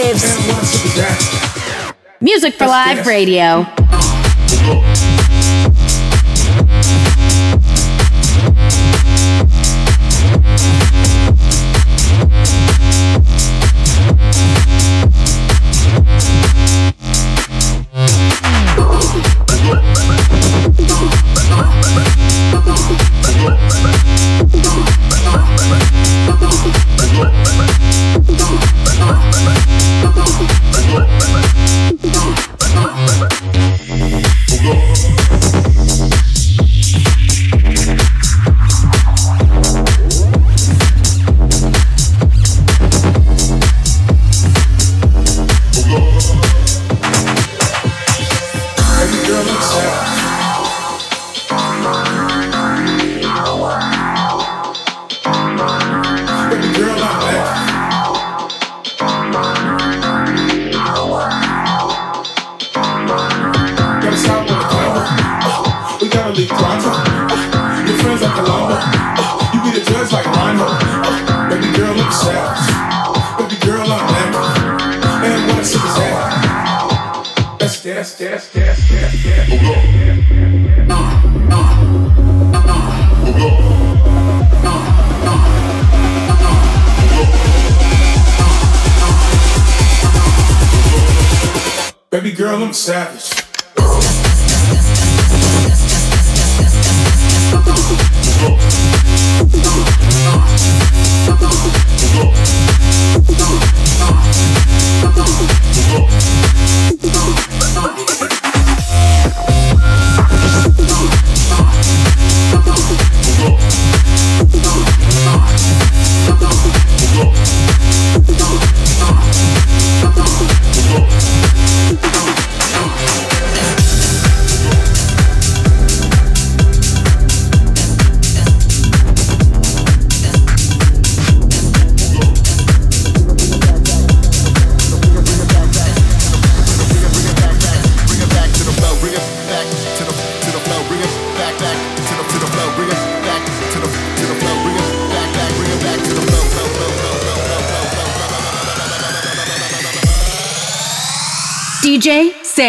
Exclusives. Music for Live Radio.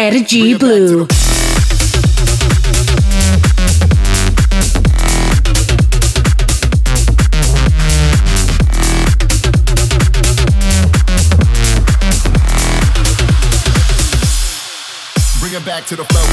Energy Blue. Bring it back to the flow.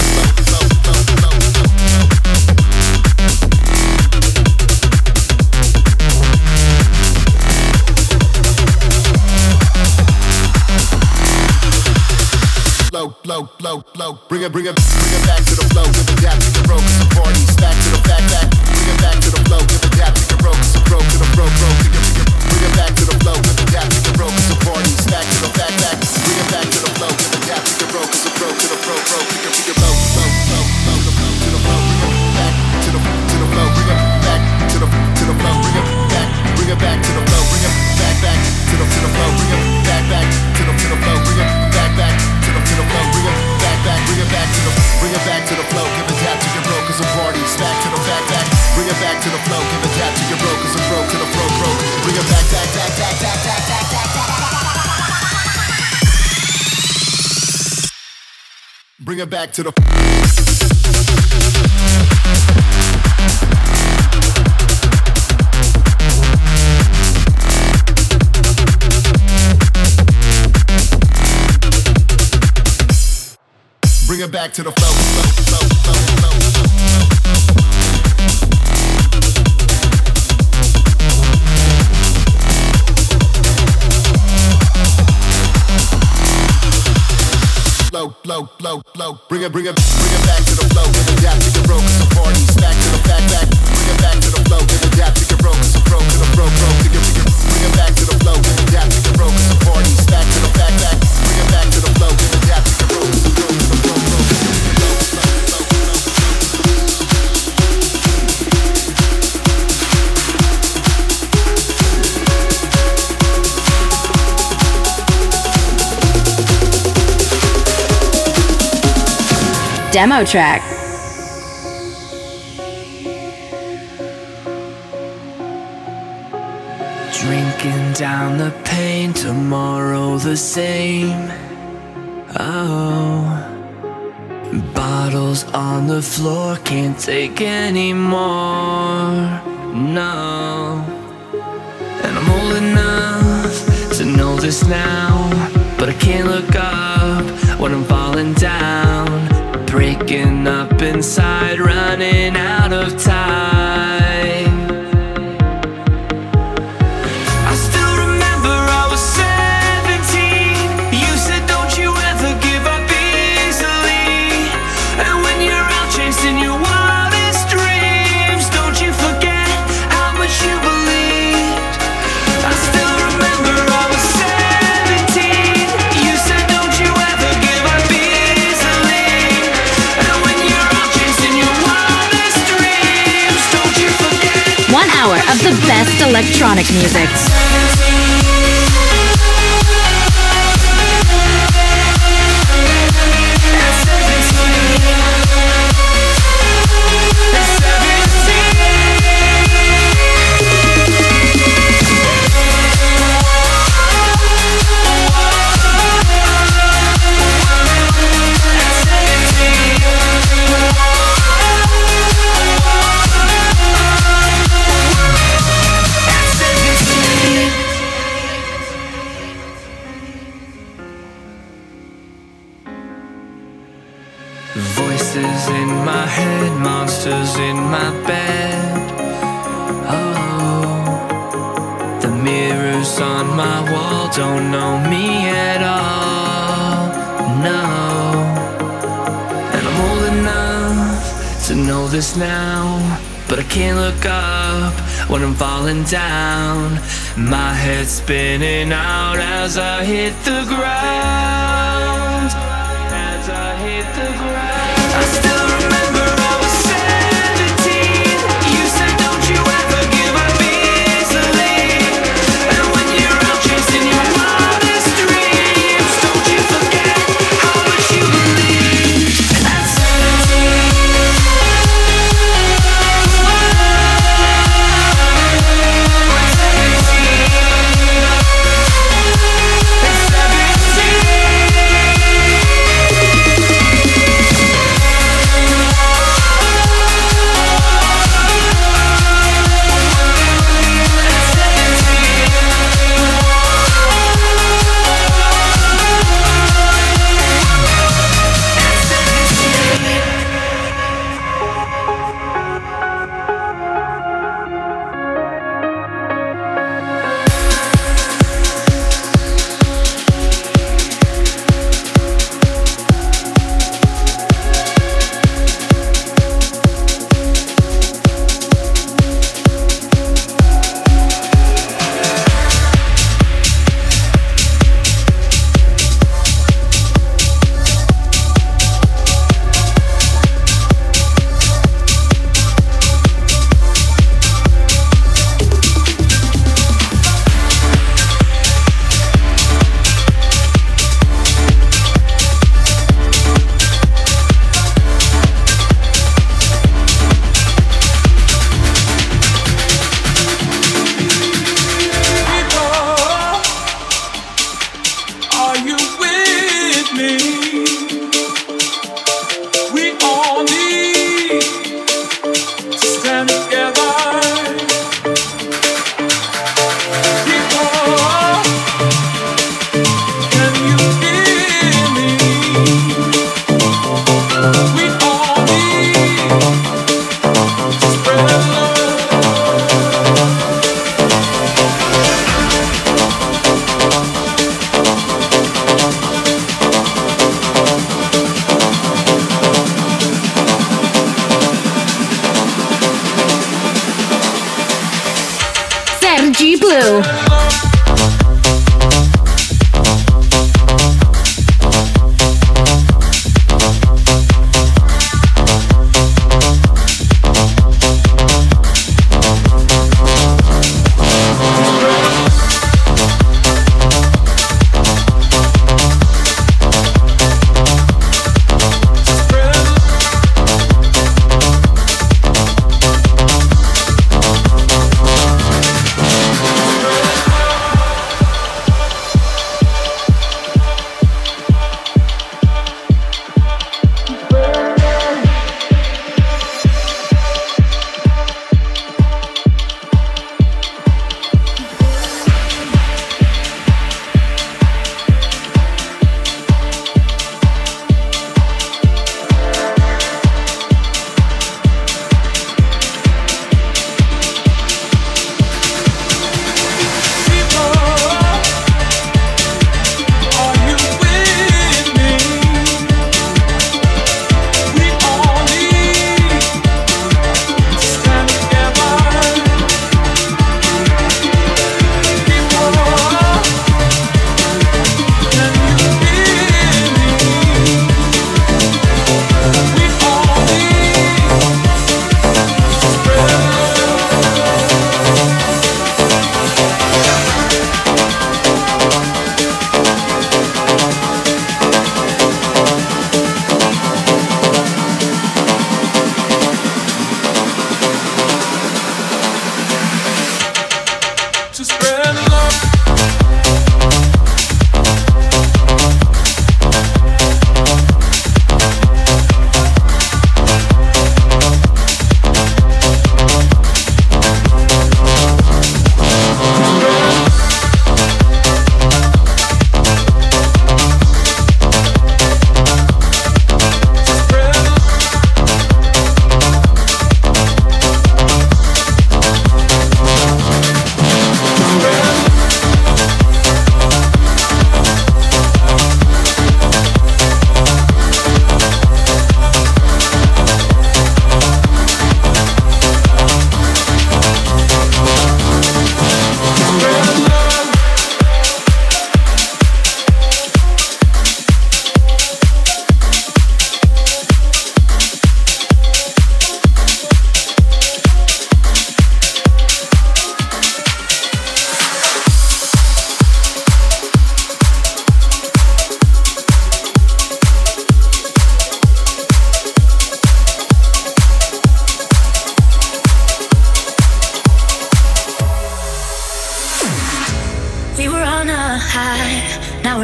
it back to the flow. flow, flow, flow, flow. Low, low, low, bring it, bring it, bring it back to the flow with a gap to the broken support. Back to the back, back. demo track. Drinking down the pain, tomorrow the same. Oh, bottles on the floor, can't take any. electronic music. when I'm falling down. My head's spinning out as I hit the ground.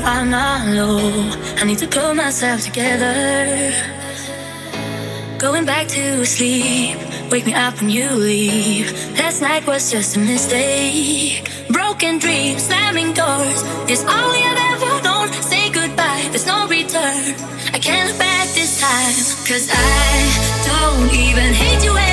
I'm our low. I need to pull myself together. Going back to sleep. Wake me up when you leave. Last night was just a mistake. Broken dreams, slamming doors. Is all we have ever known. Say goodbye, there's no return. I can't look back this time. Cause I don't even hate you anymore.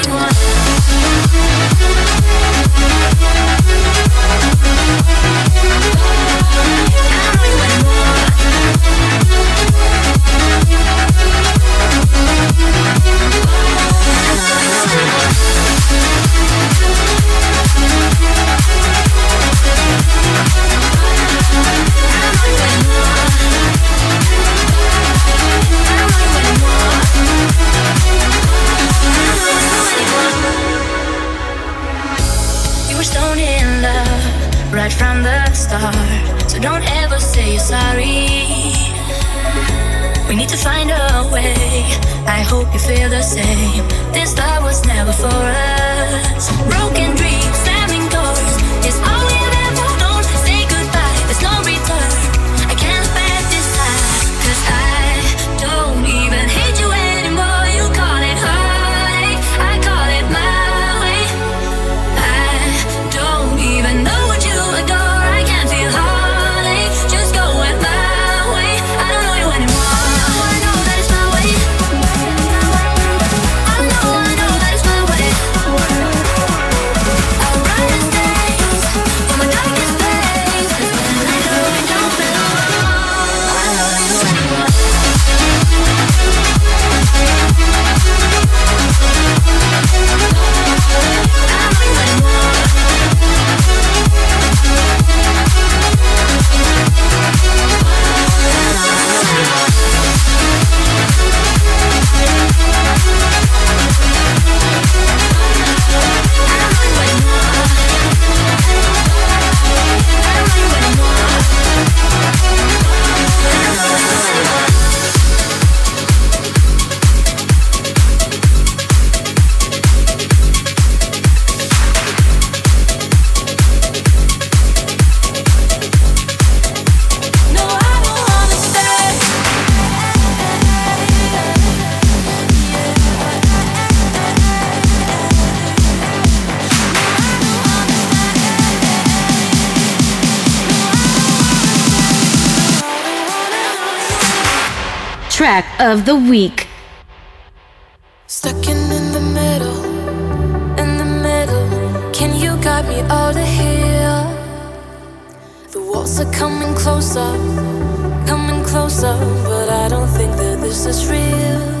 I hope you feel the same. This love was never for of the week. Stuck in, in the middle, in the middle. Can you guide me out of here? The walls are coming closer, coming closer, but I don't think that this is real.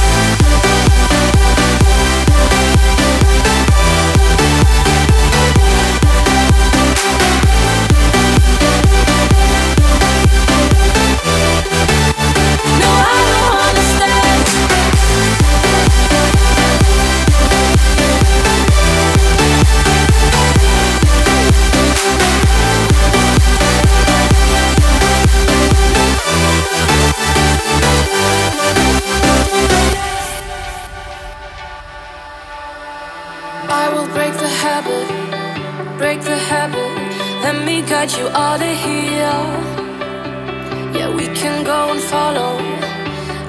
can go and follow.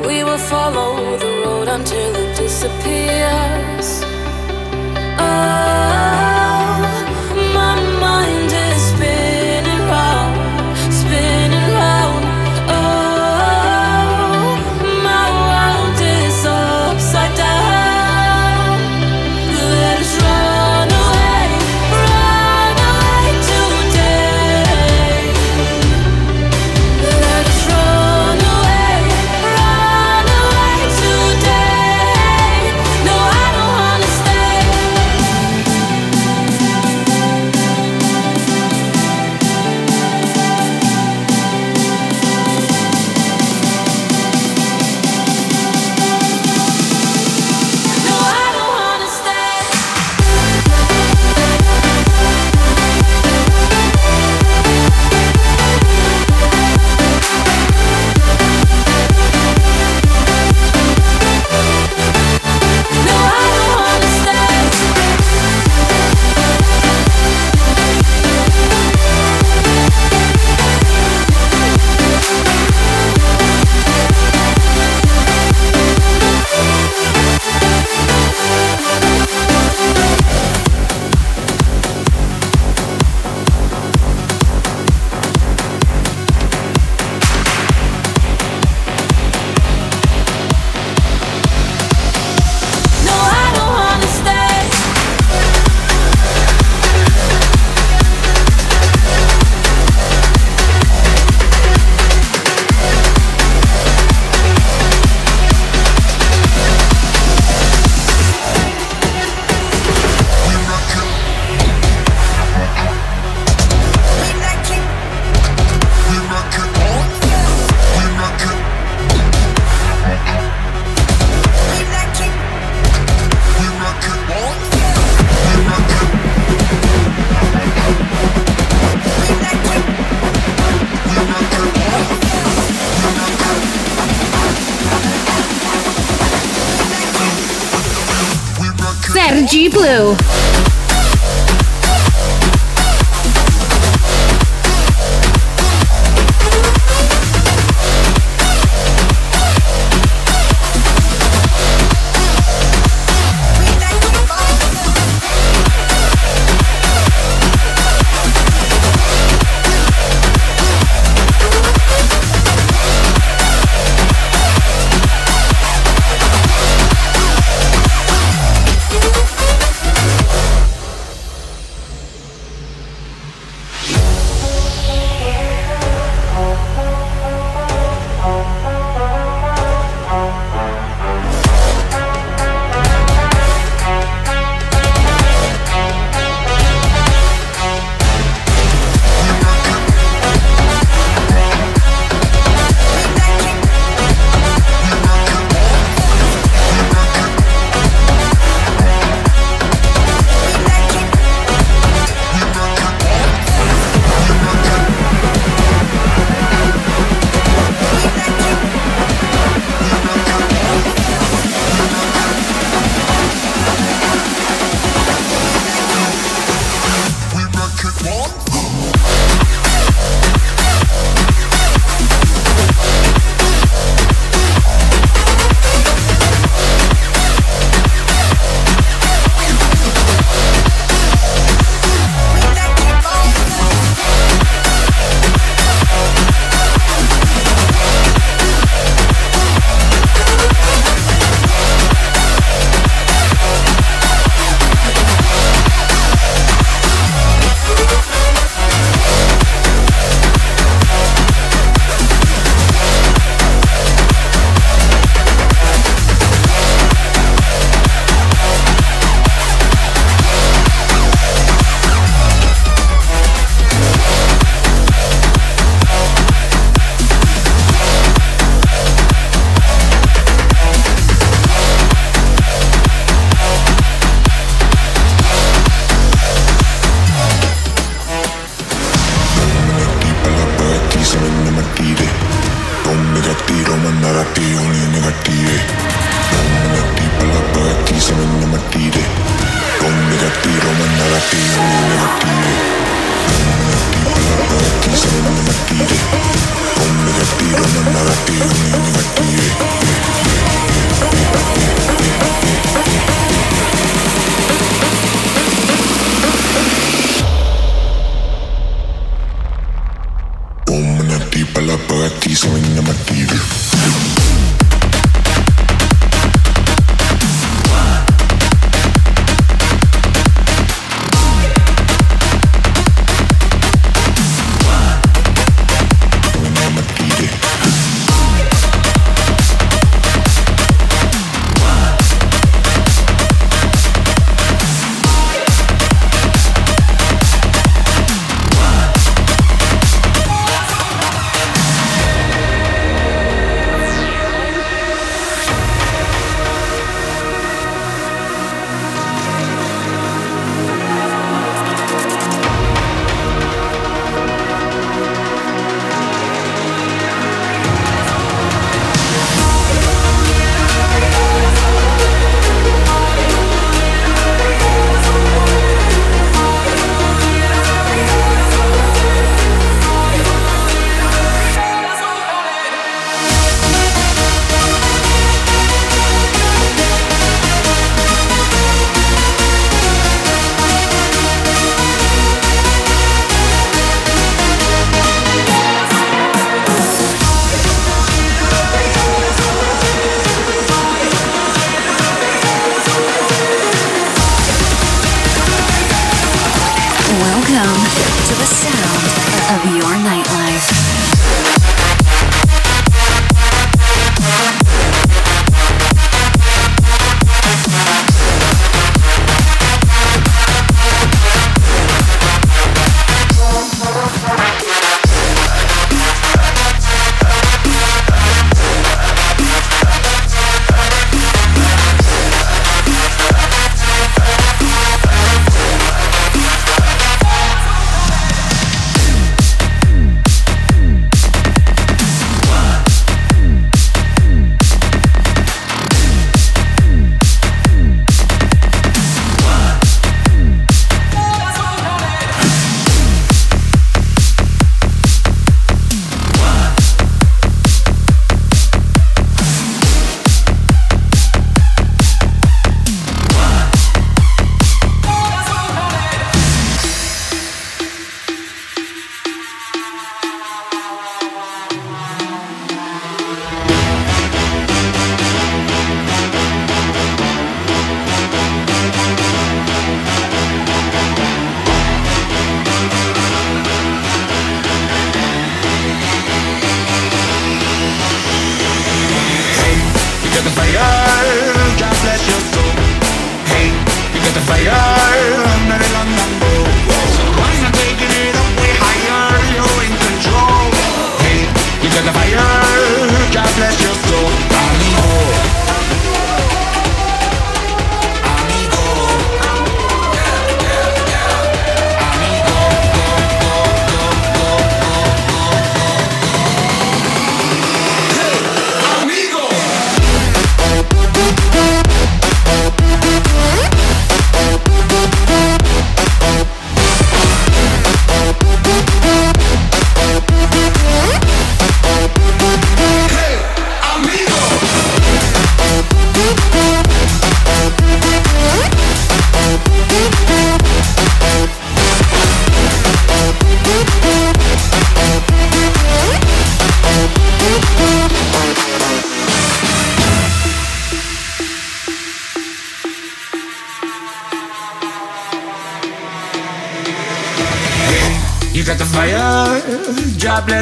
We will follow the road until it disappears. Oh.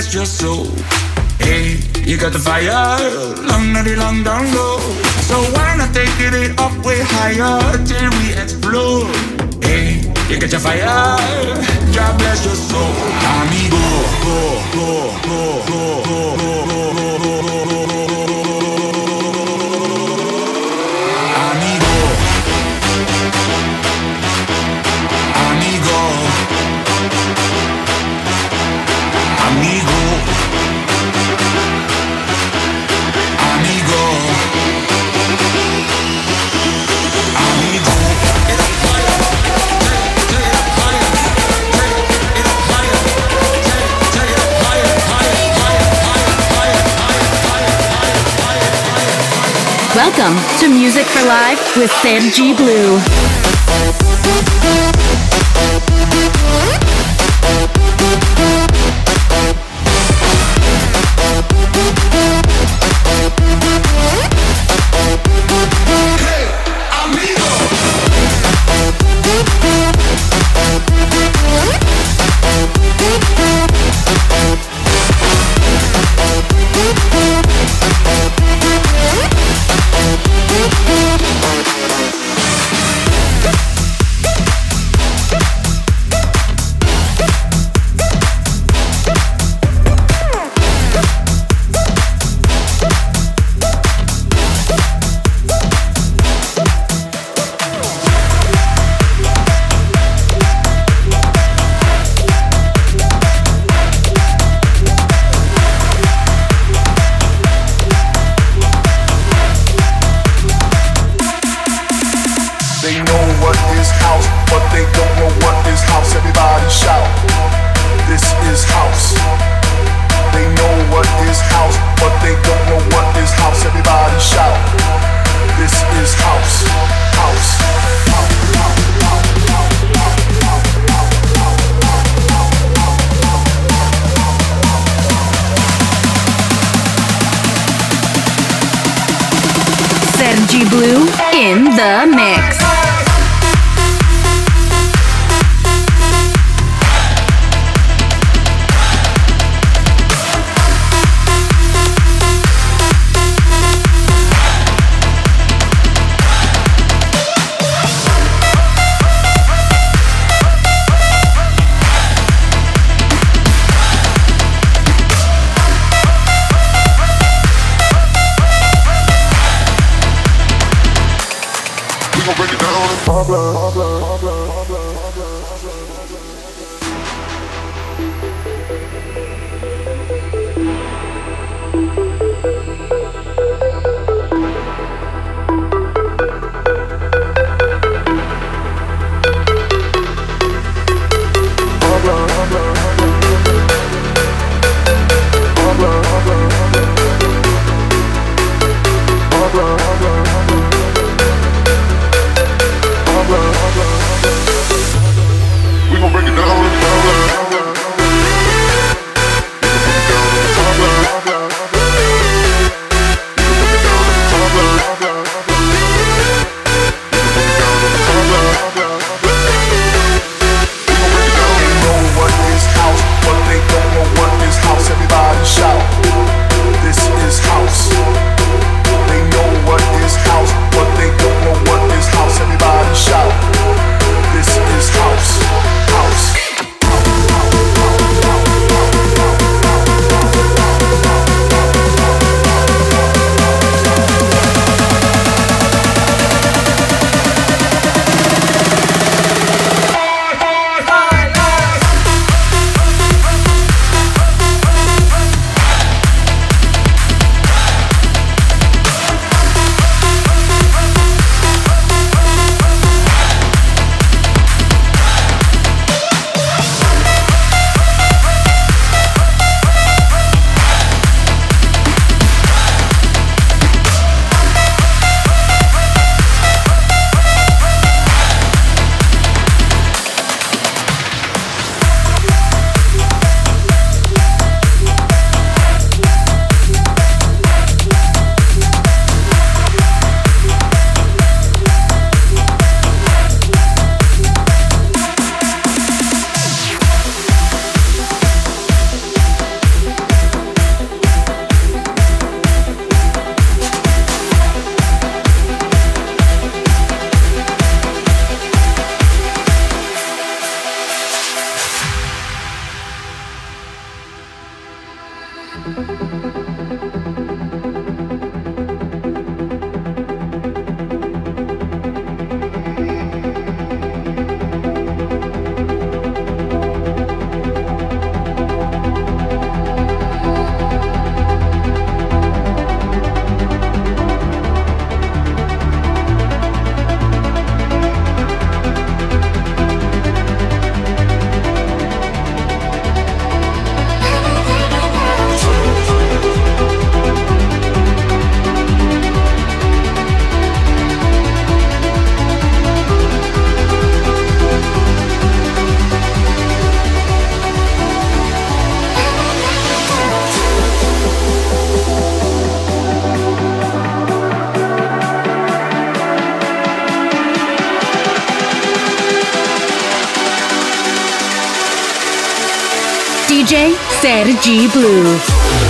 Bless your soul. Hey, you got the fire, long, nutty, long down low. So why not take it up way higher till we explode? Hey, you got your fire, God bless your soul. Amigo, go, go, go, go, go, go. Welcome to Music for Life with Sam G. Blue. Blah, DJ Sergi Blue.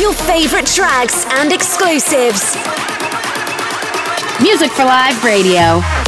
your favorite tracks and exclusives. Music for Live Radio.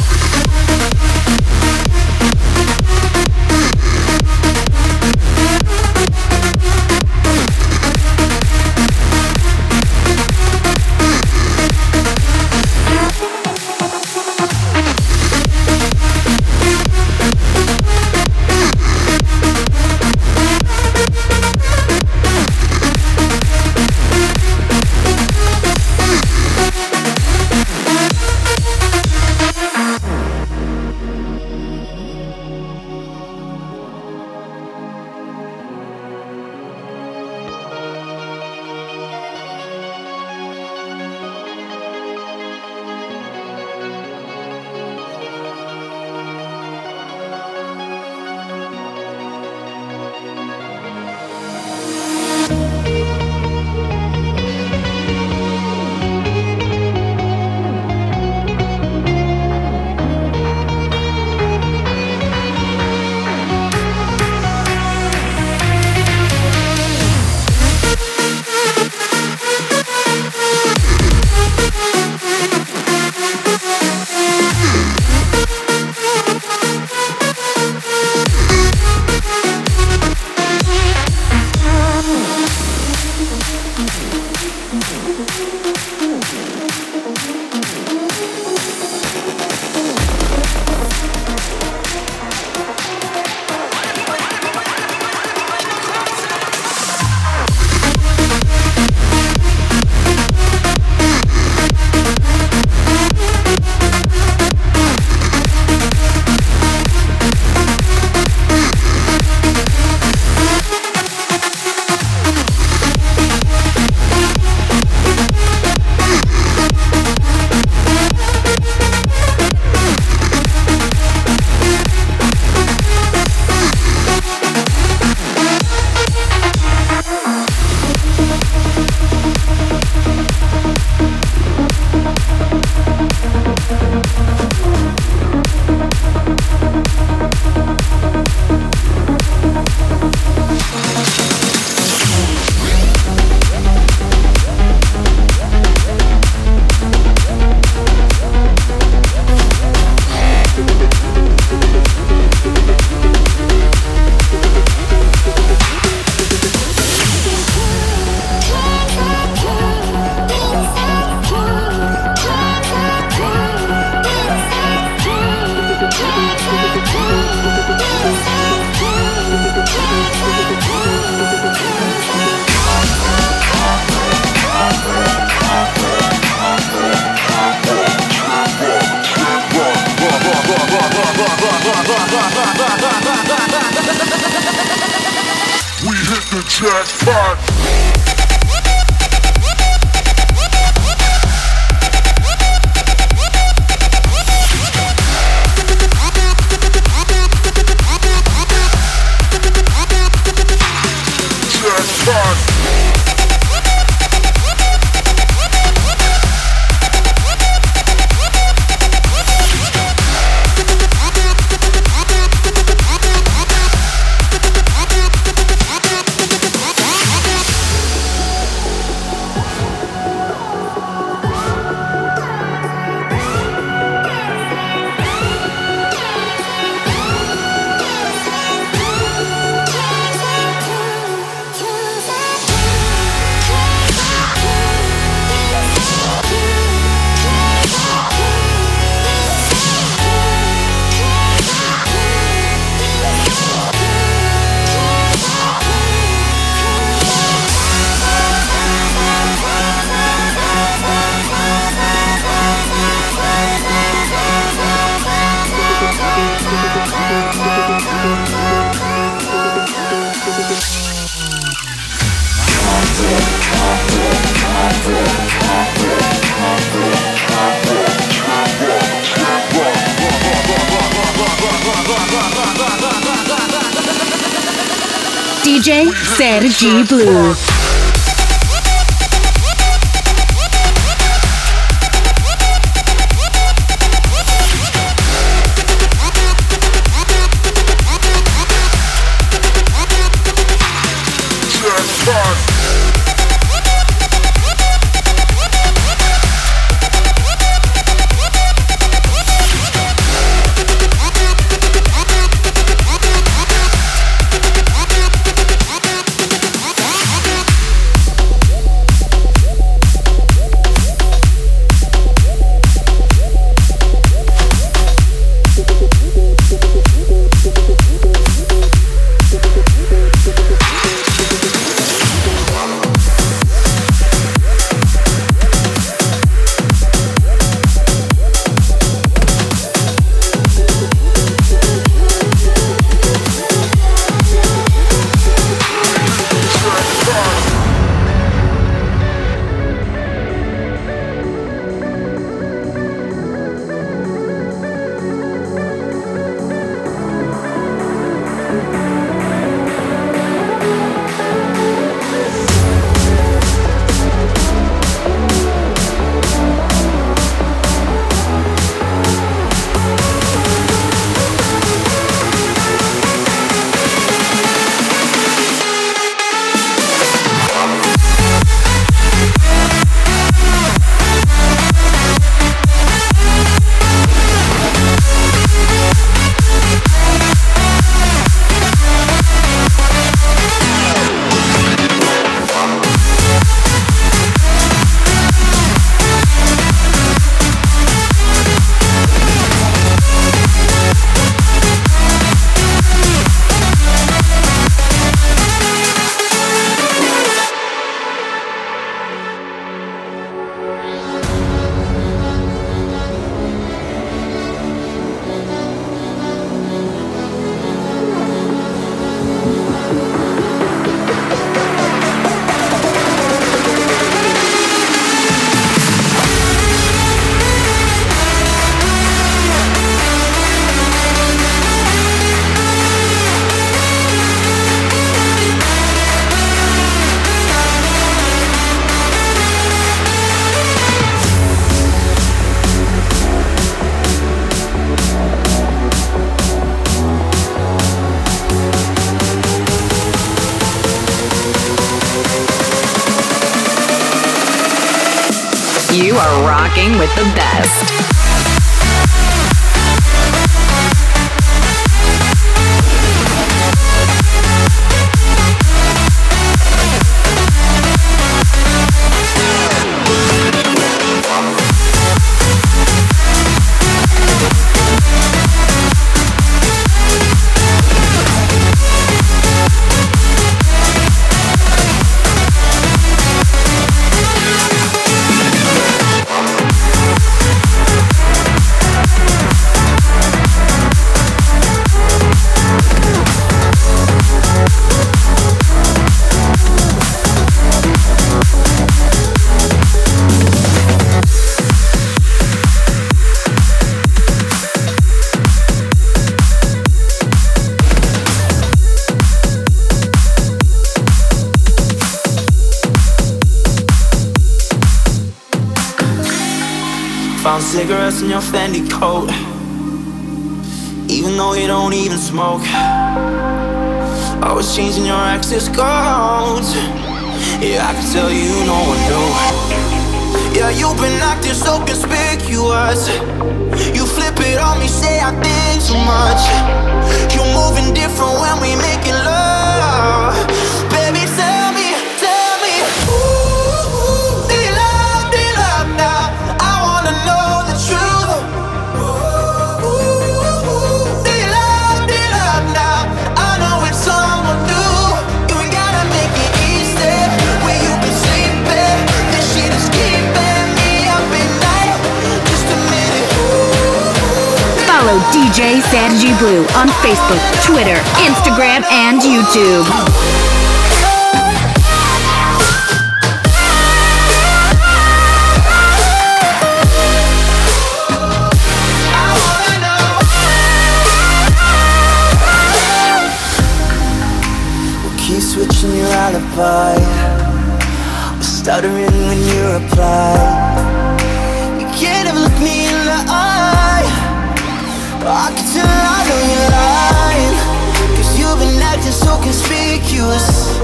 Sergi Blue. With your Fendi coat. Even though you don't even smoke. Always changing your access codes. Yeah, I can tell you no one knew. Yeah, you've been acting so conspicuous. You flip it on me, say I think too much. You're moving different when we Follow DJ Sergi Blue on Facebook, Twitter, Instagram, and YouTube. Switching your alibi. Stuttering when you reply. You can't ever look me in. I can tell I know you're. Cause you've been acting so conspicuous.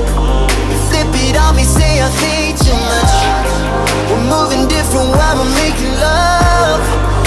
Flip it on me, say I think too much. We're moving different while we're making love.